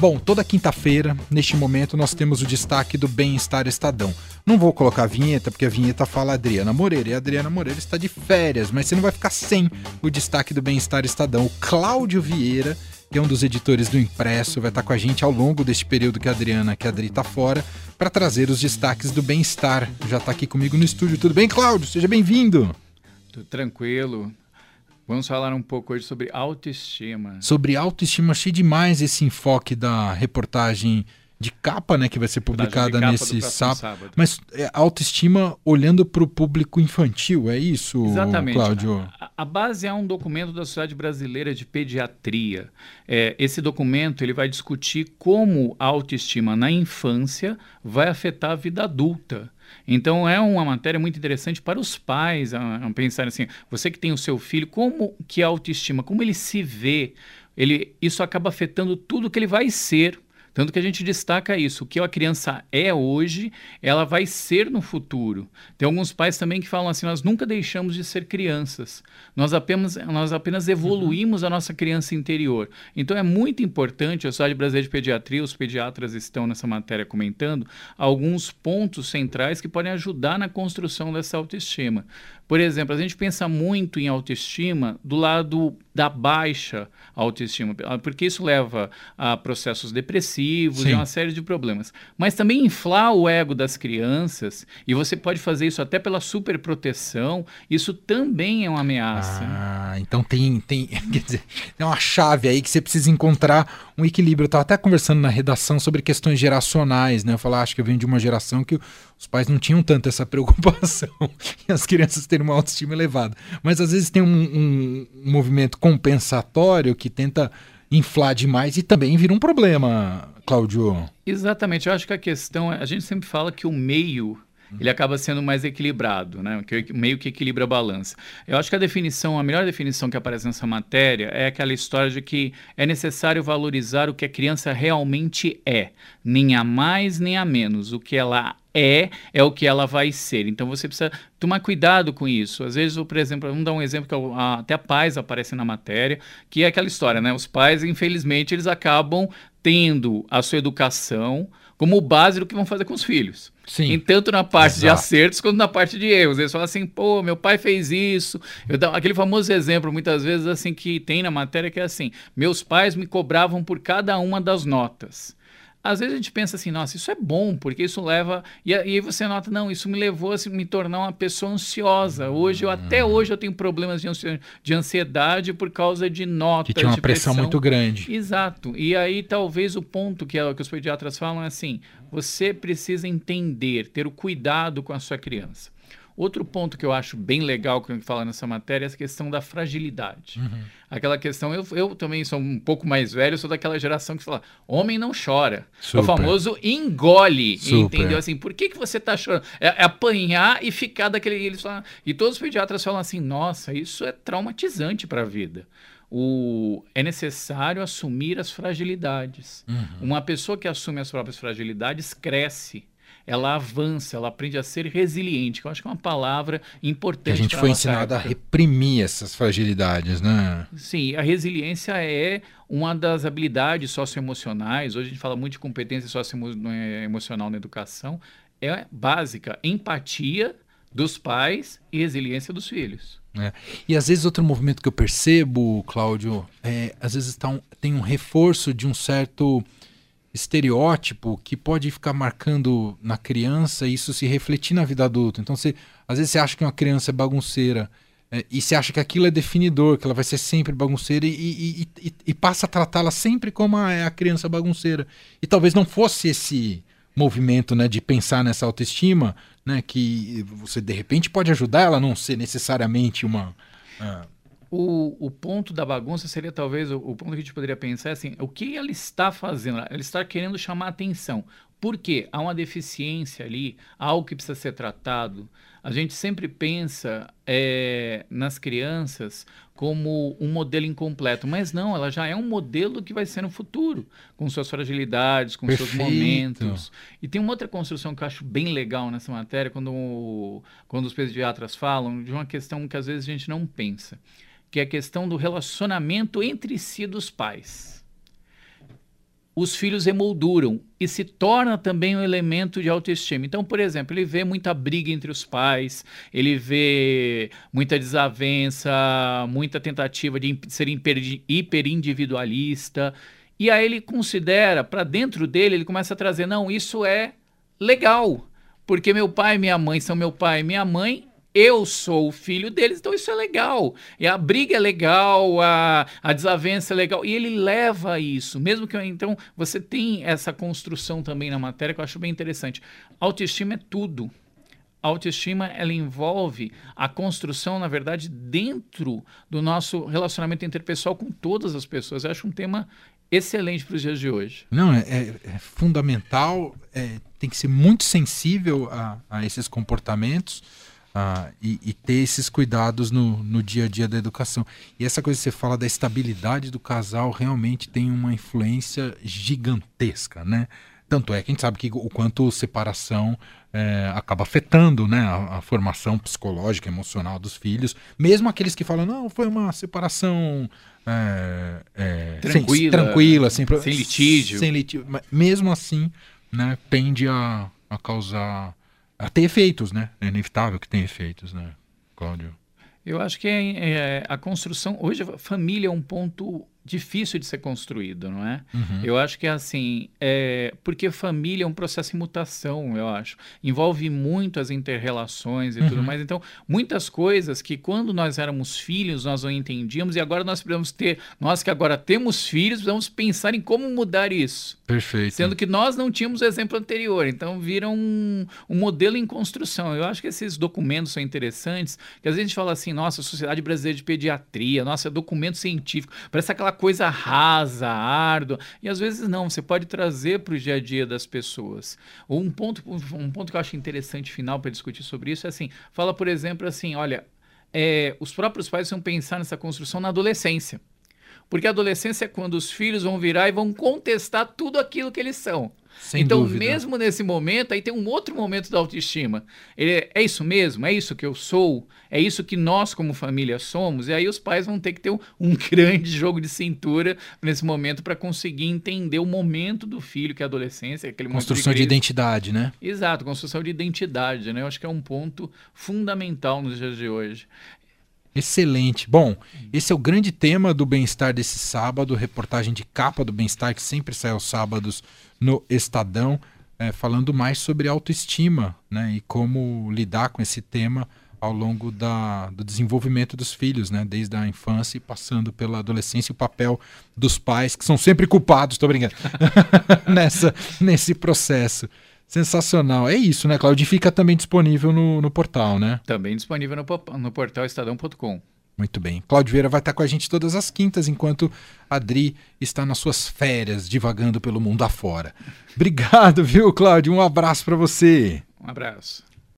Bom, toda quinta-feira, neste momento, nós temos o destaque do Bem-Estar Estadão. Não vou colocar a vinheta, porque a vinheta fala Adriana Moreira. E a Adriana Moreira está de férias, mas você não vai ficar sem o destaque do Bem-Estar Estadão. O Cláudio Vieira, que é um dos editores do Impresso, vai estar com a gente ao longo deste período que a Adriana, que a Adri está fora, para trazer os destaques do bem-estar. Já está aqui comigo no estúdio. Tudo bem, Cláudio? Seja bem-vindo. Tudo tranquilo. Vamos falar um pouco hoje sobre autoestima. Sobre autoestima, achei demais esse enfoque da reportagem de capa, né, que vai ser publicada nesse sábado. sábado. Mas é, autoestima olhando para o público infantil, é isso, Exatamente. Cláudio? A, a, base é um documento da Sociedade Brasileira de Pediatria. É, esse documento ele vai discutir como a autoestima na infância vai afetar a vida adulta. Então é uma matéria muito interessante para os pais a, a pensar assim, você que tem o seu filho, como que a autoestima, como ele se vê, ele, isso acaba afetando tudo que ele vai ser tanto que a gente destaca isso. O que a criança é hoje, ela vai ser no futuro. Tem alguns pais também que falam assim: nós nunca deixamos de ser crianças. Nós apenas, nós apenas evoluímos a nossa criança interior. Então é muito importante, a Sociedade Brasileira de Pediatria, os pediatras estão nessa matéria comentando, alguns pontos centrais que podem ajudar na construção dessa autoestima. Por exemplo, a gente pensa muito em autoestima do lado da baixa autoestima, porque isso leva a processos depressivos Sim. e uma série de problemas. Mas também inflar o ego das crianças, e você pode fazer isso até pela superproteção, isso também é uma ameaça. Ah, então tem, tem, quer dizer, tem uma chave aí que você precisa encontrar um equilíbrio. Eu estava até conversando na redação sobre questões geracionais, né? Eu falei, ah, acho que eu venho de uma geração que os pais não tinham tanto essa preocupação e as crianças terem uma autoestima elevada. Mas às vezes tem um, um, um movimento compensatório que tenta inflar demais e também vira um problema, Cláudio. Exatamente. Eu acho que a questão, é, a gente sempre fala que o meio ele acaba sendo mais equilibrado, né? Que meio que equilibra a balança. Eu acho que a definição, a melhor definição que aparece nessa matéria é aquela história de que é necessário valorizar o que a criança realmente é, nem a mais nem a menos. O que ela é, é o que ela vai ser. Então você precisa tomar cuidado com isso. Às vezes, por exemplo, vamos dar um exemplo que até a pais aparece na matéria, que é aquela história, né? Os pais, infelizmente, eles acabam tendo a sua educação como base do que vão fazer com os filhos. Sim. Em tanto na parte Exato. de acertos quanto na parte de erros. Eles falam assim, pô, meu pai fez isso. Eu dou aquele famoso exemplo, muitas vezes, assim, que tem na matéria, que é assim: meus pais me cobravam por cada uma das notas às vezes a gente pensa assim, nossa, isso é bom, porque isso leva. E, aí você nota, não, isso me levou a me tornar uma pessoa ansiosa. Hoje, eu, até hum. hoje, eu tenho problemas de ansiedade por causa de notas. Que tinha uma pressão, muito grande. Exato. E aí, talvez o ponto que, que os pediatras falam é assim: você precisa entender, ter o cuidado com a sua criança. Outro ponto que eu acho bem legal que fala nessa matéria é a questão da fragilidade. Uhum. Aquela questão, eu, eu também sou um pouco mais velho, sou daquela geração que fala, homem não chora. Super. O famoso engole, Super. entendeu? Assim, por que, que você está chorando? É, é, apanhar e ficar daquele... Eles falam, e todos os pediatras falam assim, nossa, isso é traumatizante para a vida. O, é necessário assumir as fragilidades. Uhum. Uma pessoa que assume as próprias fragilidades cresce ela avança, ela aprende a ser resiliente, que eu acho que é uma palavra importante. Que a gente foi ensinado a reprimir essas fragilidades, né? Sim, a resiliência é uma das habilidades socioemocionais. Hoje a gente fala muito de competência socioemocional na educação. É básica, empatia dos pais e resiliência dos filhos. É. E às vezes outro movimento que eu percebo, Cláudio, é, às vezes tá um, tem um reforço de um certo estereótipo que pode ficar marcando na criança e isso se refletir na vida adulta. Então, você, às vezes você acha que uma criança é bagunceira é, e você acha que aquilo é definidor, que ela vai ser sempre bagunceira e, e, e, e passa a tratá-la sempre como a, a criança bagunceira. E talvez não fosse esse movimento né, de pensar nessa autoestima, né, que você de repente pode ajudar ela a não ser necessariamente uma. Uh, o, o ponto da bagunça seria talvez o, o, ponto que a gente poderia pensar assim: o que ela está fazendo? Ela está querendo chamar atenção. Por quê? Há uma deficiência ali, algo que precisa ser tratado. A gente sempre pensa é, nas crianças como um modelo incompleto, mas não, ela já é um modelo que vai ser no futuro, com suas fragilidades, com Perfeito. seus momentos. E tem uma outra construção que eu acho bem legal nessa matéria, quando, quando os pediatras falam de uma questão que às vezes a gente não pensa que é a questão do relacionamento entre si dos pais. Os filhos emolduram e se torna também um elemento de autoestima. Então, por exemplo, ele vê muita briga entre os pais, ele vê muita desavença, muita tentativa de ser hiperindividualista, e aí ele considera, para dentro dele, ele começa a trazer: não, isso é legal, porque meu pai e minha mãe são meu pai e minha mãe, eu sou o filho deles, então isso é legal. E a briga é legal, a, a desavença é legal. E ele leva isso, mesmo que. Então, você tem essa construção também na matéria que eu acho bem interessante. Autoestima é tudo. A autoestima ela envolve a construção, na verdade, dentro do nosso relacionamento interpessoal com todas as pessoas. Eu acho um tema excelente para os dias de hoje. Não, é, é, é fundamental, é, tem que ser muito sensível a, a esses comportamentos uh, e, e, ter esses cuidados no, no dia a dia da educação. E essa coisa que você fala da estabilidade do casal realmente tem uma influência gigantesca, né? Tanto é que a gente sabe que o quanto separação é, acaba afetando né, a, a, formação psicológica, emocional dos filhos, mesmo aqueles que falam, não, foi uma separação é, é, tranquila, sem, tranquila sem, sem litígio. Sem litígio. Mesmo assim, né, tende a, a causar a ter efeitos, né? É inevitável que tenha efeitos, né, Cláudio? Eu acho que é, é, a construção. Hoje, a família é um ponto difícil de ser construído, não é? Uhum. Eu acho que é assim, é, porque família é um processo em mutação, eu acho. Envolve muito as interrelações e uhum. tudo mais. Então, muitas coisas que quando nós éramos filhos nós não entendíamos e agora nós precisamos ter, nós que agora temos filhos, precisamos pensar em como mudar isso. Perfeito. Sendo que nós não tínhamos o exemplo anterior, então vira um, um modelo em construção. Eu acho que esses documentos são interessantes, que às vezes a gente fala assim, nossa, Sociedade Brasileira de Pediatria, nossa, é documento científico, parece aquela coisa rasa, árdua. E às vezes não, você pode trazer para o dia a dia das pessoas. Um ponto, um ponto que eu acho interessante final para discutir sobre isso é assim: fala, por exemplo, assim, olha, é, os próprios pais vão pensar nessa construção na adolescência. Porque a adolescência é quando os filhos vão virar e vão contestar tudo aquilo que eles são. Sem então, dúvida. mesmo nesse momento, aí tem um outro momento da autoestima. Ele, é isso mesmo? É isso que eu sou? É isso que nós, como família, somos? E aí os pais vão ter que ter um, um grande jogo de cintura nesse momento para conseguir entender o momento do filho, que é a adolescência, aquele Construção de, de, identidade, né? Exato, construção de identidade, né? Eu acho que é um ponto fundamental nos dias de hoje. Excelente. Bom, esse é o grande tema do bem-estar desse sábado, reportagem de capa do bem-estar que sempre sai aos sábados no Estadão, é, falando mais sobre autoestima né, e como lidar com esse tema ao longo da, do desenvolvimento dos filhos, né, desde a infância e passando pela adolescência, o papel dos pais, que são sempre culpados, estou brincando, nessa, nesse processo. Sensacional. É isso, né, Claudio? Fica também disponível no, no portal, né? Também disponível no, no portal estadão.com. Muito bem. Cláudio Vieira vai estar com a gente todas as quintas, enquanto Adri está nas suas férias, divagando pelo mundo afora. Obrigado, viu, Cláudio? Um abraço para você. Um abraço.